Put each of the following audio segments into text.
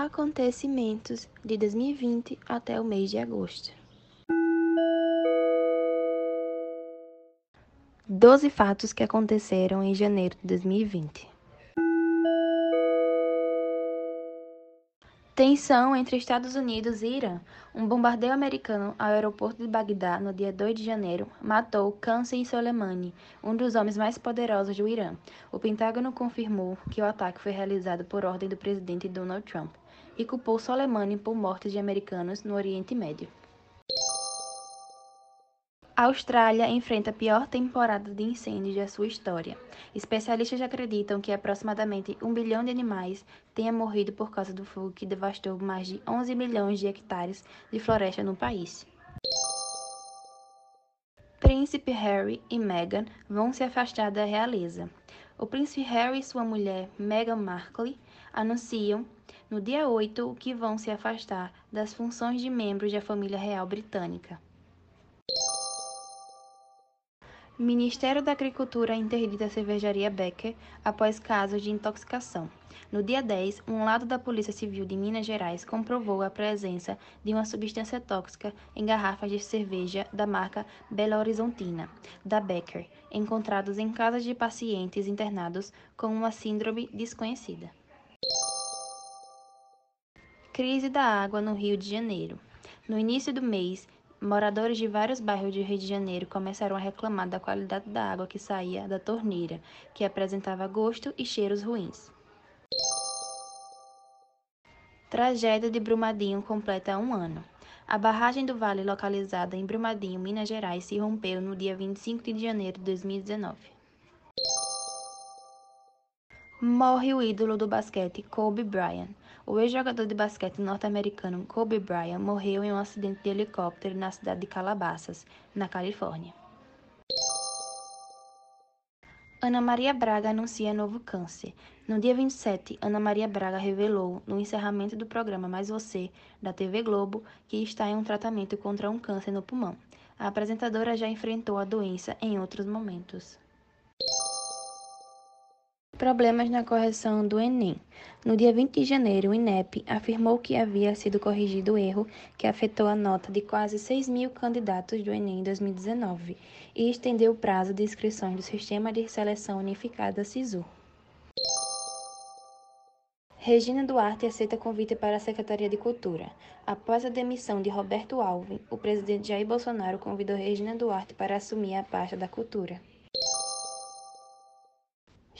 Acontecimentos de 2020 até o mês de agosto. 12 fatos que aconteceram em janeiro de 2020. Tensão entre Estados Unidos e Irã. Um bombardeio americano ao aeroporto de Bagdá no dia 2 de janeiro matou Qasem Soleimani, um dos homens mais poderosos do Irã. O Pentágono confirmou que o ataque foi realizado por ordem do presidente Donald Trump e culpou Soleimani por mortes de americanos no Oriente Médio. A Austrália enfrenta a pior temporada de incêndios da sua história. Especialistas acreditam que aproximadamente um bilhão de animais tenha morrido por causa do fogo que devastou mais de 11 milhões de hectares de floresta no país. Príncipe Harry e Meghan vão se afastar da realeza. O príncipe Harry e sua mulher Meghan Markle anunciam no dia 8 que vão se afastar das funções de membros da família real britânica. Ministério da Agricultura interdita a cervejaria Becker após casos de intoxicação. No dia 10, um lado da Polícia Civil de Minas Gerais comprovou a presença de uma substância tóxica em garrafas de cerveja da marca Belo Horizontina, da Becker, encontrados em casas de pacientes internados com uma síndrome desconhecida. Crise da água no Rio de Janeiro. No início do mês, Moradores de vários bairros do Rio de Janeiro começaram a reclamar da qualidade da água que saía da torneira, que apresentava gosto e cheiros ruins. Tragédia de Brumadinho completa um ano. A barragem do Vale, localizada em Brumadinho, Minas Gerais, se rompeu no dia 25 de janeiro de 2019. Morre o ídolo do basquete Kobe Bryant. O ex-jogador de basquete norte-americano Kobe Bryant morreu em um acidente de helicóptero na cidade de Calabasas, na Califórnia. Ana Maria Braga anuncia novo câncer. No dia 27, Ana Maria Braga revelou, no encerramento do programa Mais Você, da TV Globo, que está em um tratamento contra um câncer no pulmão. A apresentadora já enfrentou a doença em outros momentos. Problemas na correção do Enem. No dia 20 de janeiro, o INEP afirmou que havia sido corrigido o erro que afetou a nota de quase 6 mil candidatos do Enem 2019 e estendeu o prazo de inscrições do Sistema de Seleção Unificada SISU. Regina Duarte aceita convite para a Secretaria de Cultura. Após a demissão de Roberto Alves, o presidente Jair Bolsonaro convidou Regina Duarte para assumir a pasta da Cultura.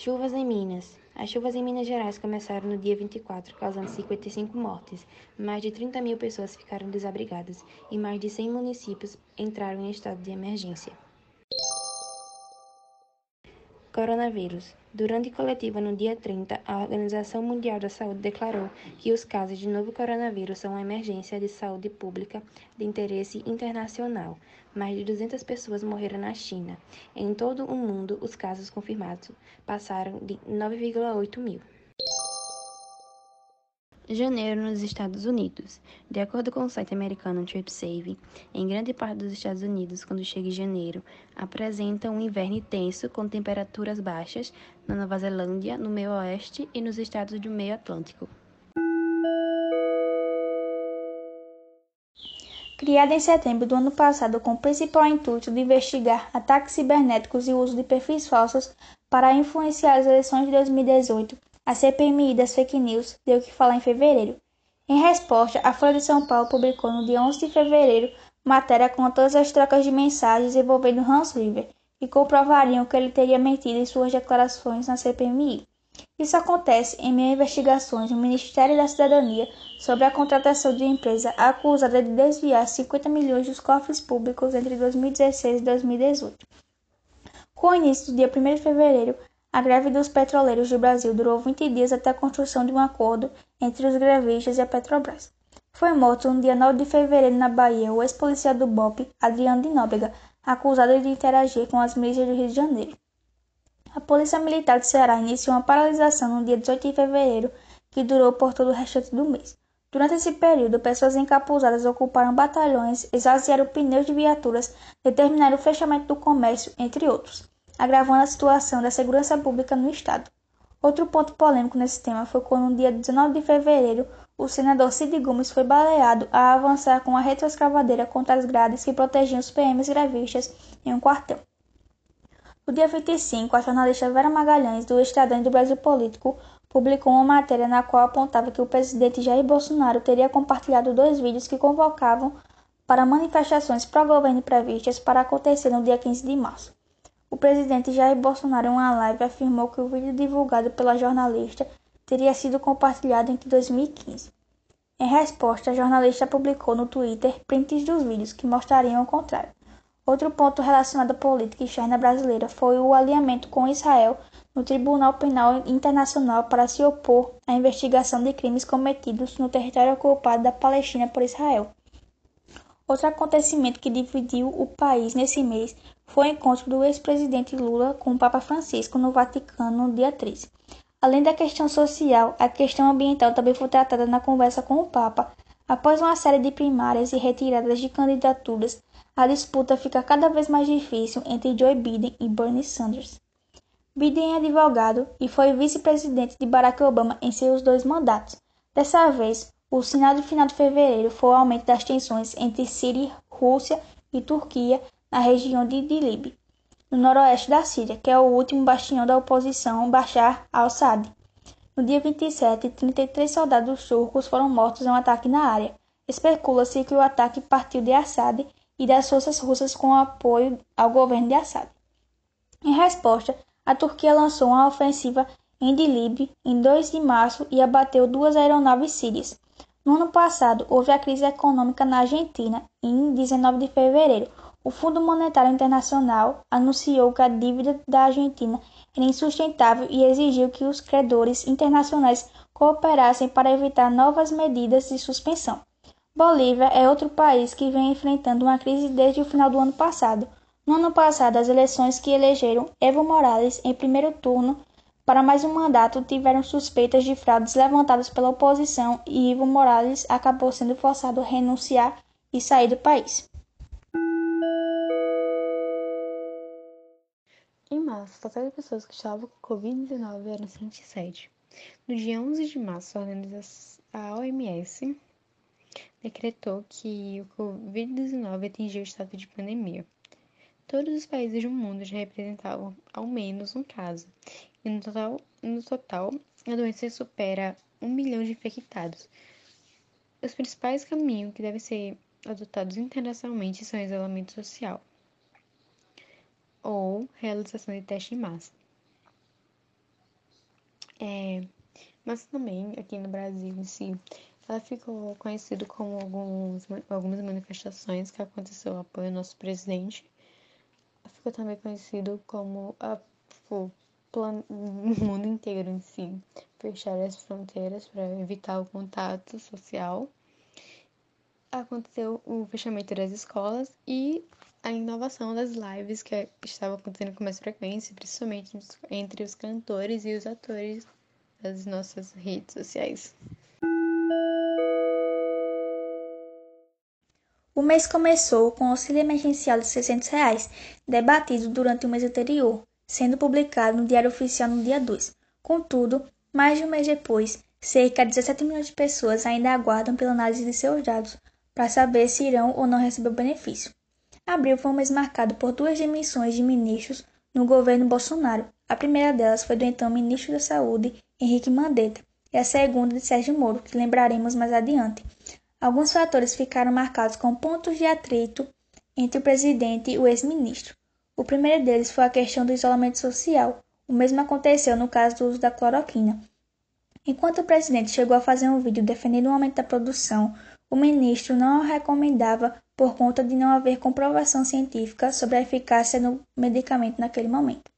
Chuvas em Minas. As chuvas em Minas Gerais começaram no dia 24, causando 55 mortes. Mais de 30 mil pessoas ficaram desabrigadas e mais de 100 municípios entraram em estado de emergência. Coronavírus. Durante coletiva no dia 30, a Organização Mundial da Saúde declarou que os casos de novo coronavírus são uma emergência de saúde pública de interesse internacional. Mais de 200 pessoas morreram na China. Em todo o mundo, os casos confirmados passaram de 9,8 mil. Janeiro nos Estados Unidos. De acordo com o site americano TripSave, em grande parte dos Estados Unidos, quando chega em janeiro, apresenta um inverno intenso com temperaturas baixas na Nova Zelândia, no meio oeste e nos estados do meio Atlântico. Criada em setembro do ano passado com o principal intuito de investigar ataques cibernéticos e uso de perfis falsos para influenciar as eleições de 2018, a CPMI das fake news deu o que falar em fevereiro. Em resposta, a Folha de São Paulo publicou no dia 11 de fevereiro matéria com todas as trocas de mensagens envolvendo Hans River, que comprovariam que ele teria mentido em suas declarações na CPMI. Isso acontece em meio a investigações no Ministério da Cidadania sobre a contratação de uma empresa acusada de desviar 50 milhões dos cofres públicos entre 2016 e 2018. Com o início do dia 1 de fevereiro, a greve dos petroleiros do Brasil durou 20 dias até a construção de um acordo entre os grevistas e a Petrobras. Foi morto no dia 9 de fevereiro na Bahia o ex-policial do BOP, Adriano de Nóbrega, acusado de interagir com as milícias do Rio de Janeiro. A Polícia Militar do Ceará iniciou uma paralisação no dia 18 de fevereiro, que durou por todo o restante do mês. Durante esse período, pessoas encapuzadas ocuparam batalhões, esvaziaram pneus de viaturas, determinaram o fechamento do comércio, entre outros agravando a situação da segurança pública no Estado. Outro ponto polêmico nesse tema foi quando, no dia 19 de fevereiro, o senador Cid Gomes foi baleado a avançar com a retroescavadeira contra as grades que protegiam os PMs grevistas em um quartel. No dia 25, a jornalista Vera Magalhães, do Estadão do Brasil Político, publicou uma matéria na qual apontava que o presidente Jair Bolsonaro teria compartilhado dois vídeos que convocavam para manifestações pró-governo previstas para acontecer no dia 15 de março. O presidente Jair Bolsonaro, em uma live, afirmou que o vídeo divulgado pela jornalista teria sido compartilhado entre 2015. Em resposta, a jornalista publicou no Twitter prints dos vídeos que mostrariam o contrário. Outro ponto relacionado à política externa brasileira foi o alinhamento com Israel no Tribunal Penal Internacional para se opor à investigação de crimes cometidos no território ocupado da Palestina por Israel. Outro acontecimento que dividiu o país nesse mês foi o encontro do ex-presidente Lula com o Papa Francisco no Vaticano no dia 13. Além da questão social, a questão ambiental também foi tratada na conversa com o Papa. Após uma série de primárias e retiradas de candidaturas, a disputa fica cada vez mais difícil entre Joe Biden e Bernie Sanders. Biden é advogado e foi vice-presidente de Barack Obama em seus dois mandatos. Dessa vez, o sinal de final de fevereiro foi o aumento das tensões entre Síria, Rússia e Turquia na região de Idlib, no noroeste da Síria, que é o último bastião da oposição Bashar al-Assad. No dia 27, 33 soldados turcos foram mortos em um ataque na área. Especula-se que o ataque partiu de Assad e das forças russas com apoio ao governo de Assad. Em resposta, a Turquia lançou uma ofensiva em Idlib em 2 de março e abateu duas aeronaves sírias. No ano passado, houve a crise econômica na Argentina. Em 19 de fevereiro, o Fundo Monetário Internacional anunciou que a dívida da Argentina era insustentável e exigiu que os credores internacionais cooperassem para evitar novas medidas de suspensão. Bolívia é outro país que vem enfrentando uma crise desde o final do ano passado. No ano passado, as eleições que elegeram Evo Morales em primeiro turno para mais um mandato tiveram suspeitas de fraudes levantadas pela oposição e Evo Morales acabou sendo forçado a renunciar e sair do país. Em março, o total de pessoas que estavam com Covid-19 eram 107. No dia 11 de março, a OMS decretou que o Covid-19 atingiu o estado de pandemia. Todos os países do mundo já representavam ao menos um caso, e no total, no total a doença supera um milhão de infectados. Os principais caminhos que devem ser adotados internacionalmente são isolamento social ou realização de teste em massa. É, mas também aqui no Brasil em si, ela ficou conhecida como alguns, algumas manifestações que aconteceu apoio ao nosso presidente. Ficou também conhecido como a, o, o mundo inteiro em si fechar as fronteiras para evitar o contato social. Aconteceu o fechamento das escolas e a inovação das lives que estava acontecendo com mais frequência, principalmente entre os cantores e os atores das nossas redes sociais. O mês começou com o auxílio emergencial de 600 reais, debatido durante o mês anterior, sendo publicado no Diário Oficial no dia 2. Contudo, mais de um mês depois, cerca de 17 milhões de pessoas ainda aguardam pela análise de seus dados para saber se irão ou não receber o benefício. Abril foi um mês marcado por duas demissões de ministros no governo Bolsonaro. A primeira delas foi do então ministro da Saúde, Henrique Mandetta, e a segunda de Sérgio Moro, que lembraremos mais adiante. Alguns fatores ficaram marcados com pontos de atrito entre o presidente e o ex-ministro. O primeiro deles foi a questão do isolamento social. O mesmo aconteceu no caso do uso da cloroquina. Enquanto o presidente chegou a fazer um vídeo defendendo o aumento da produção, o ministro não o recomendava por conta de não haver comprovação científica sobre a eficácia do medicamento naquele momento.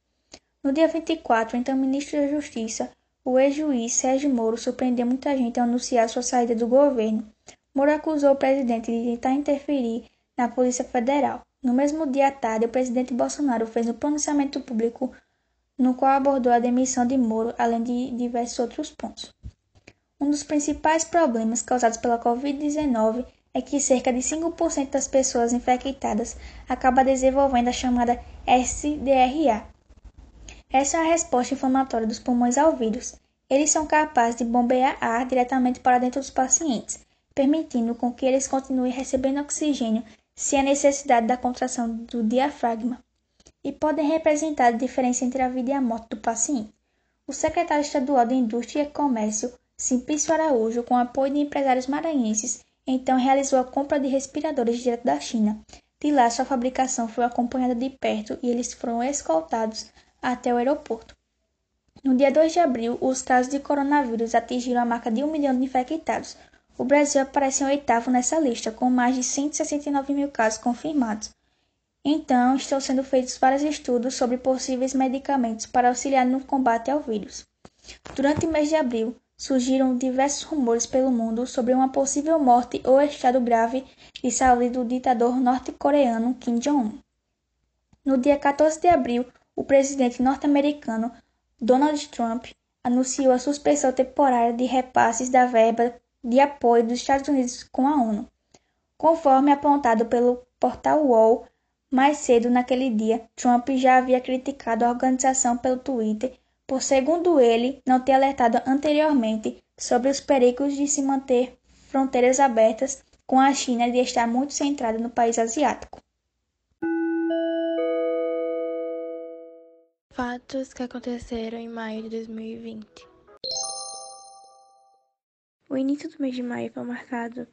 No dia 24, então ministro da Justiça, o ex-juiz Sérgio Moro surpreendeu muita gente ao anunciar sua saída do governo. Moro acusou o presidente de tentar interferir na Polícia Federal. No mesmo dia à tarde, o presidente Bolsonaro fez um pronunciamento público no qual abordou a demissão de Moro, além de diversos outros pontos. Um dos principais problemas causados pela Covid-19 é que cerca de 5% das pessoas infectadas acaba desenvolvendo a chamada SDRA. Essa é a resposta inflamatória dos pulmões ao vírus. Eles são capazes de bombear ar diretamente para dentro dos pacientes, permitindo com que eles continuem recebendo oxigênio sem a necessidade da contração do diafragma, e podem representar a diferença entre a vida e a morte do paciente. O secretário estadual de Indústria e Comércio, Simplício Araújo, com apoio de empresários maranhenses, então realizou a compra de respiradores direto da China. De lá, sua fabricação foi acompanhada de perto e eles foram escoltados até o aeroporto. No dia 2 de abril, os casos de coronavírus atingiram a marca de um milhão de infectados. O Brasil aparece em oitavo nessa lista, com mais de 169 mil casos confirmados. Então, estão sendo feitos vários estudos sobre possíveis medicamentos para auxiliar no combate ao vírus. Durante o mês de abril, surgiram diversos rumores pelo mundo sobre uma possível morte ou estado grave de saúde do ditador norte-coreano Kim Jong-un. No dia 14 de abril, o presidente norte-americano Donald Trump anunciou a suspensão temporária de repasses da verba de apoio dos Estados Unidos com a ONU. Conforme apontado pelo portal Wall, mais cedo naquele dia, Trump já havia criticado a organização pelo Twitter por, segundo ele, não ter alertado anteriormente sobre os perigos de se manter fronteiras abertas com a China e de estar muito centrada no país asiático. Fatos que aconteceram em maio de 2020. O início do mês de maio foi marcado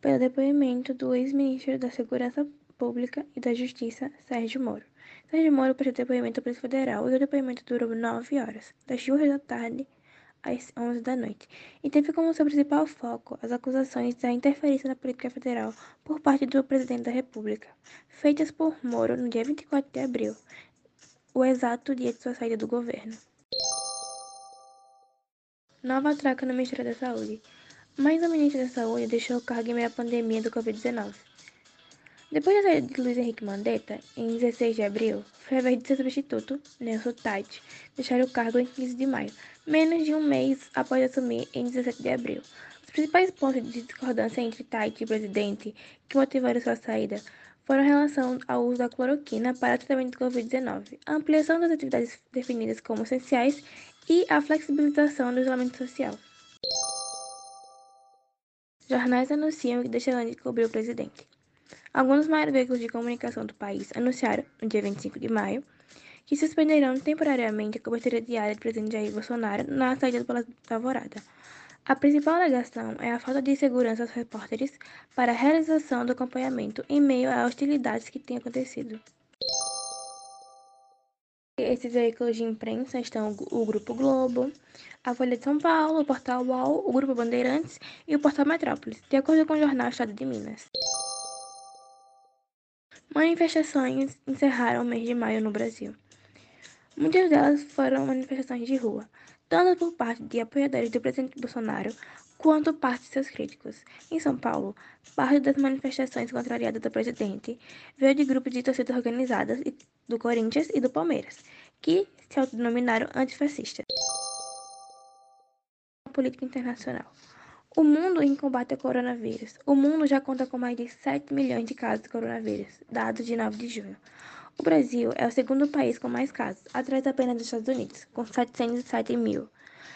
pelo depoimento do ex-ministro da Segurança Pública e da Justiça, Sérgio Moro. Sérgio Moro prestou depoimento à Polícia Federal e o depoimento durou nove horas, das duas da tarde às onze da noite, e teve como seu principal foco as acusações da interferência na política federal por parte do presidente da República, feitas por Moro no dia 24 de abril, o exato dia de sua saída do governo. Nova troca no Ministério da Saúde. Mais um ministro da Saúde deixou o cargo em meio à pandemia do Covid-19. Depois da saída de Luiz Henrique Mandetta, em 16 de abril, vez de seu substituto, Nelson Tait, deixar o cargo em 15 de maio, menos de um mês após assumir em 17 de abril. Os principais pontos de discordância entre Tait e o presidente que motivaram sua saída foram em relação ao uso da cloroquina para tratamento de Covid-19, a ampliação das atividades definidas como essenciais e a flexibilização do isolamento social. Jornais anunciam que deixarão de cobrir o presidente. Alguns maiores veículos de comunicação do país anunciaram, no dia 25 de maio, que suspenderão temporariamente a cobertura diária do presidente Jair Bolsonaro na saída do Palácio da Alvorada, a principal alegação é a falta de segurança aos repórteres para a realização do acompanhamento em meio às hostilidades que têm acontecido. Esses veículos de imprensa estão o Grupo Globo, a Folha de São Paulo, o Portal UOL, o Grupo Bandeirantes e o Portal Metrópolis, de acordo com o jornal Estado de Minas. Manifestações encerraram o mês de maio no Brasil. Muitas delas foram manifestações de rua, tanto por parte de apoiadores do presidente Bolsonaro quanto parte de seus críticos. Em São Paulo, parte das manifestações contrariadas do presidente veio de grupos de torcidas organizadas do Corinthians e do Palmeiras, que se autodenominaram antifascistas. Política internacional. O mundo em combate ao coronavírus. O mundo já conta com mais de 7 milhões de casos de coronavírus, dados de 9 de junho. O Brasil é o segundo país com mais casos, atrás apenas dos Estados Unidos, com 707 mil,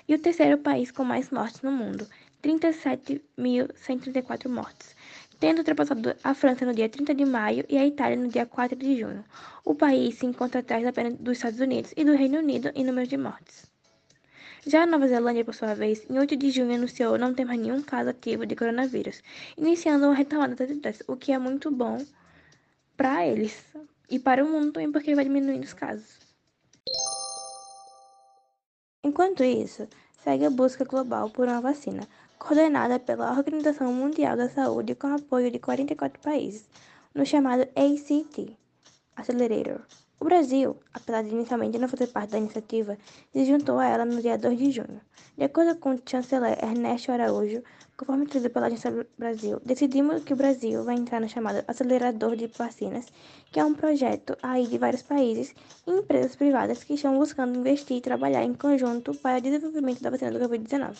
e o terceiro país com mais mortes no mundo, 37.134 mortes, tendo ultrapassado a França no dia 30 de maio e a Itália no dia 4 de junho. O país se encontra atrás apenas dos Estados Unidos e do Reino Unido em número de mortes. Já a Nova Zelândia, por sua vez, em 8 de junho anunciou não ter mais nenhum caso ativo de coronavírus, iniciando uma retomada das atividades, o que é muito bom para eles, e para o mundo também porque vai diminuindo os casos. Enquanto isso, segue a busca global por uma vacina, coordenada pela Organização Mundial da Saúde com apoio de 44 países, no chamado ACT Accelerator. O Brasil, apesar de inicialmente não fazer parte da iniciativa, se juntou a ela no dia 2 de junho. De acordo com o chanceler Ernesto Araújo, conforme trazido pela Agência Brasil, decidimos que o Brasil vai entrar no chamado Acelerador de Vacinas, que é um projeto aí de vários países e empresas privadas que estão buscando investir e trabalhar em conjunto para o desenvolvimento da vacina do Covid-19.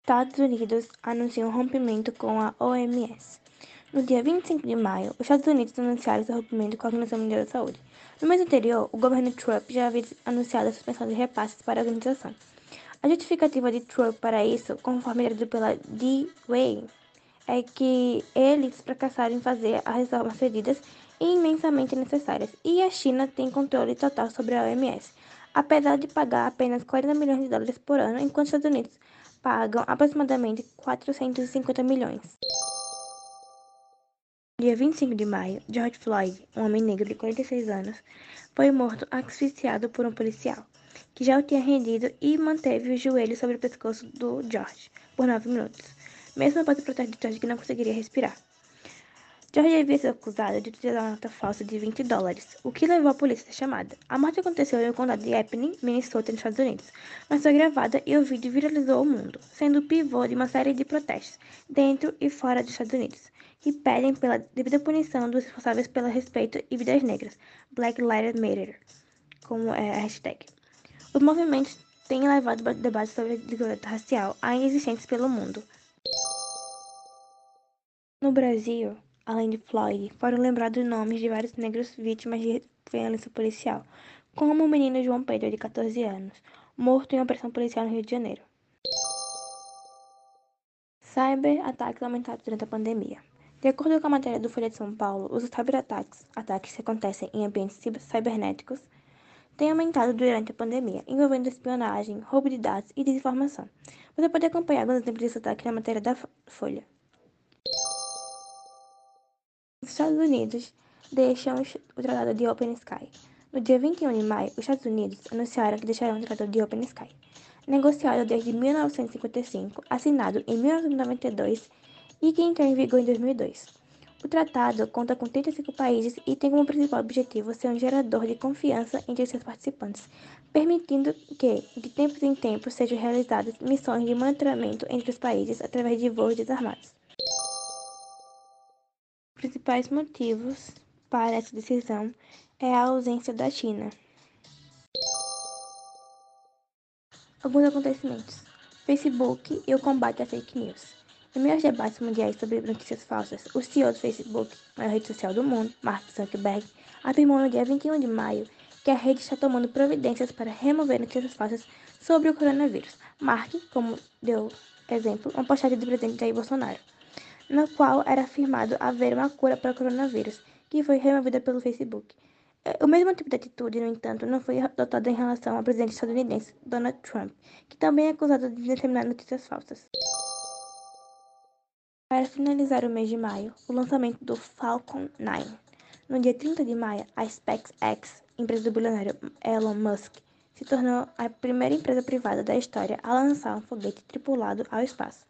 Estados Unidos anunciam um rompimento com a OMS. No dia 25 de maio, os Estados Unidos anunciaram seu rompimento com a Organização Mundial da Saúde. No mês anterior, o governo Trump já havia anunciado a suspensão de repasses para a organização. A justificativa de Trump para isso, conforme traduzido pela D-Way, é que eles fracassaram em fazer as reformas pedidas e imensamente necessárias, e a China tem controle total sobre a OMS, apesar de pagar apenas 40 milhões de dólares por ano, enquanto os Estados Unidos pagam aproximadamente 450 milhões. Dia 25 de maio, George Floyd, um homem negro de 46 anos, foi morto asfixiado por um policial, que já o tinha rendido e manteve o joelho sobre o pescoço do George por 9 minutos, mesmo após o protesto de George que não conseguiria respirar. George havia sido acusado de utilizar uma nota falsa de 20 dólares, o que levou a polícia a ser chamada. A morte aconteceu no condado de Epping, Minnesota, nos Estados Unidos, mas foi gravada e o vídeo viralizou o mundo, sendo o pivô de uma série de protestos, dentro e fora dos Estados Unidos, que pedem pela devida punição dos responsáveis pelo respeito e vidas negras, Black Lives Matter, como é a hashtag. Os movimentos têm levado debates sobre a desigualdade racial ainda existentes pelo mundo. No Brasil, além de Floyd, foram lembrados nomes de vários negros vítimas de violência policial, como o menino João Pedro, de 14 anos, morto em operação policial no Rio de Janeiro. Cyber-ataques aumentados durante a pandemia. De acordo com a matéria do Folha de São Paulo, os cyberataques, ataques que acontecem em ambientes cibernéticos, têm aumentado durante a pandemia, envolvendo espionagem, roubo de dados e desinformação. Você pode acompanhar alguns exemplos desse ataque na matéria da Folha. Os Estados Unidos deixam o Tratado de Open Sky. No dia 21 de maio, os Estados Unidos anunciaram que deixarão o Tratado de Open Sky, negociado desde 1955, assinado em 1992 e que entrou em vigor em 2002. O tratado conta com 35 países e tem como principal objetivo ser um gerador de confiança entre seus participantes, permitindo que, de tempos em tempos, sejam realizadas missões de monitoramento entre os países através de voos desarmados principais motivos para essa decisão é a ausência da China. Alguns acontecimentos: Facebook e o combate à fake news. Em aos debates mundiais sobre notícias falsas, o CEO do Facebook, maior rede social do mundo, Mark Zuckerberg, afirmou no dia 21 de maio que a rede está tomando providências para remover notícias falsas sobre o coronavírus. Mark, como deu exemplo, uma postagem do presidente Jair Bolsonaro no qual era afirmado haver uma cura para o coronavírus, que foi removida pelo Facebook. É, o mesmo tipo de atitude, no entanto, não foi adotado em relação ao presidente estadunidense Donald Trump, que também é acusado de disseminar notícias falsas. Para finalizar o mês de maio, o lançamento do Falcon 9. No dia 30 de maio, a SpaceX, empresa do bilionário Elon Musk, se tornou a primeira empresa privada da história a lançar um foguete tripulado ao espaço.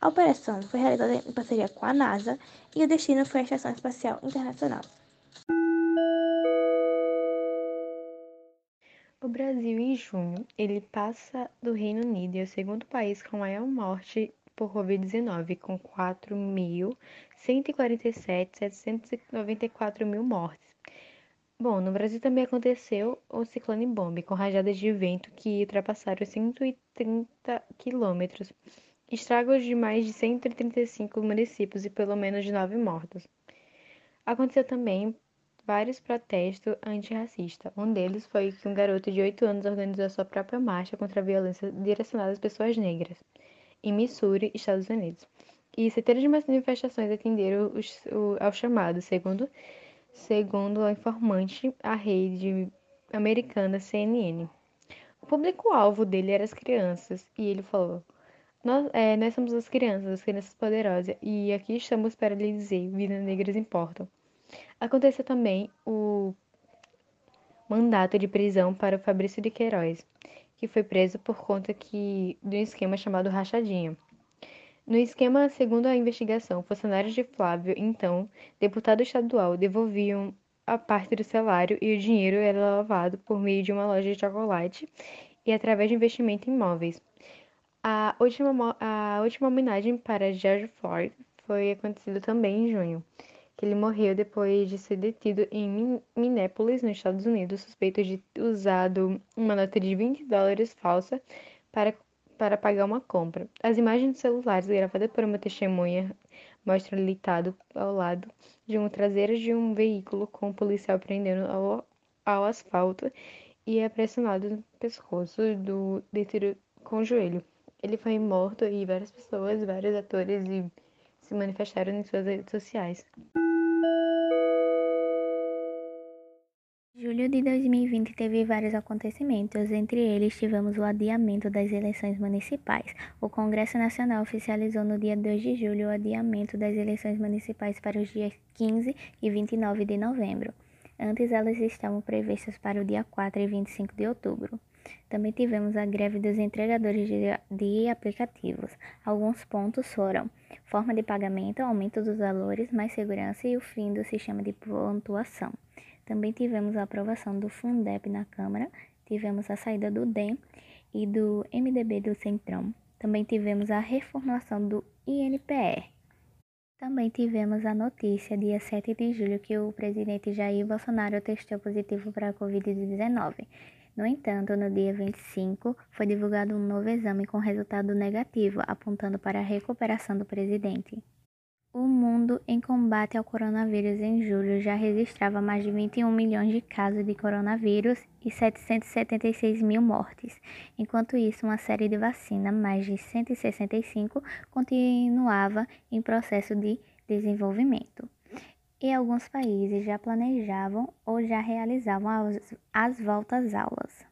A operação foi realizada em parceria com a NASA e o destino foi a Estação Espacial Internacional. O Brasil, em junho, ele passa do Reino Unido e é o segundo país com maior morte por Covid-19, com 4.147.794 mil mortes. Bom, no Brasil também aconteceu o ciclone bombe, com rajadas de vento que ultrapassaram 130 quilômetros estragos de mais de 135 municípios e pelo menos de nove mortos. Aconteceu também vários protestos antirracistas. Um deles foi que um garoto de 8 anos organizou sua própria marcha contra a violência direcionada às pessoas negras, em Missouri, Estados Unidos. E centenas de manifestações atenderam os, o, ao chamado, segundo, segundo a informante, a rede americana CNN. O público-alvo dele eram as crianças, e ele falou: nós, é, nós somos as crianças, as crianças poderosas, e aqui estamos para lhe dizer: vidas negras importam. Aconteceu também o mandato de prisão para o Fabrício de Queiroz, que foi preso por conta que, de um esquema chamado rachadinha. No esquema, segundo a investigação, funcionários de Flávio, então deputado estadual, devolviam a parte do salário e o dinheiro era lavado por meio de uma loja de chocolate e através de investimento em imóveis. A última, a última homenagem para George Floyd foi acontecida também em junho, que ele morreu depois de ser detido em Minneapolis, nos Estados Unidos, suspeito de ter usado uma nota de 20 dólares falsa para, para pagar uma compra. As imagens celulares gravadas por uma testemunha mostra litado ao lado de um traseiro de um veículo com um policial prendendo ao, ao asfalto e é pressionado no pescoço do detiro com o joelho. Ele foi morto e várias pessoas, vários atores e se manifestaram em suas redes sociais. Julho de 2020 teve vários acontecimentos, entre eles tivemos o adiamento das eleições municipais. O Congresso Nacional oficializou no dia 2 de julho o adiamento das eleições municipais para os dias 15 e 29 de novembro. Antes elas estavam previstas para o dia 4 e 25 de outubro. Também tivemos a greve dos entregadores de, de, aplicativos. Alguns pontos foram forma de pagamento, aumento dos valores, mais segurança e o fim do sistema de pontuação. Também tivemos a aprovação do Fundeb na Câmara, tivemos a saída do DEM e do MDB do Centrão. Também tivemos a reformulação do INPR. Também tivemos a notícia, dia 7 de julho, que o presidente Jair Bolsonaro testou positivo para a Covid-19. No entanto, no dia 25, foi divulgado um novo exame com resultado negativo, apontando para a recuperação do presidente. O mundo em combate ao coronavírus em julho já registrava mais de 21 milhões de casos de coronavírus e 776 mil mortes. Enquanto isso, uma série de vacinas, mais de 165, continuava em processo de desenvolvimento. E alguns países já planejavam ou já realizavam as, as voltas aulas.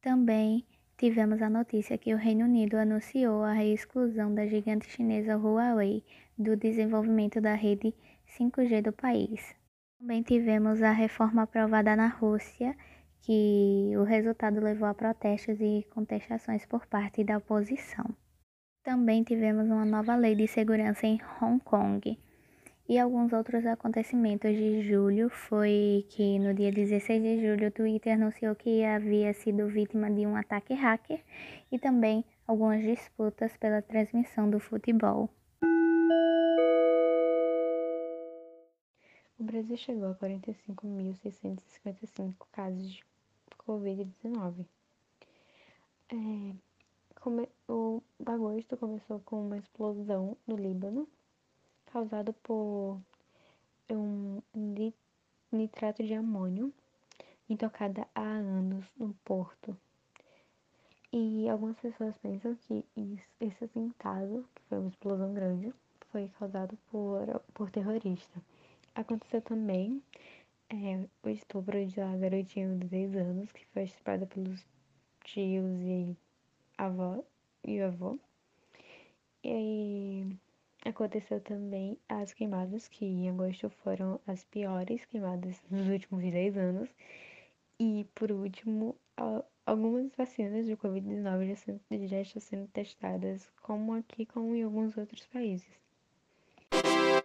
Também tivemos a notícia que o Reino Unido anunciou a exclusão da gigante chinesa Huawei do desenvolvimento da rede 5G do país. Também tivemos a reforma aprovada na Rússia, que o resultado levou a protestos e contestações por parte da oposição. Também tivemos uma nova lei de segurança em Hong Kong, e alguns outros acontecimentos de julho foi que no dia 16 de julho o Twitter anunciou que havia sido vítima de um ataque hacker e também algumas disputas pela transmissão do futebol. O Brasil chegou a 45.655 casos de Covid-19. É, o agosto começou com uma explosão no Líbano, causado por um nitrato de amônio intocada há anos no porto. E algumas pessoas pensam que esse atentado, que foi uma explosão grande, foi causado por, por terrorista. Aconteceu também é, o estupro de uma garotinha de 10 anos, que foi estuprada pelos tios e avó e avô. E Aconteceu também as queimadas, que em agosto foram as piores queimadas dos últimos 10 anos. E, por último, algumas vacinas de Covid-19 já, já estão sendo testadas, como aqui, como em alguns outros países.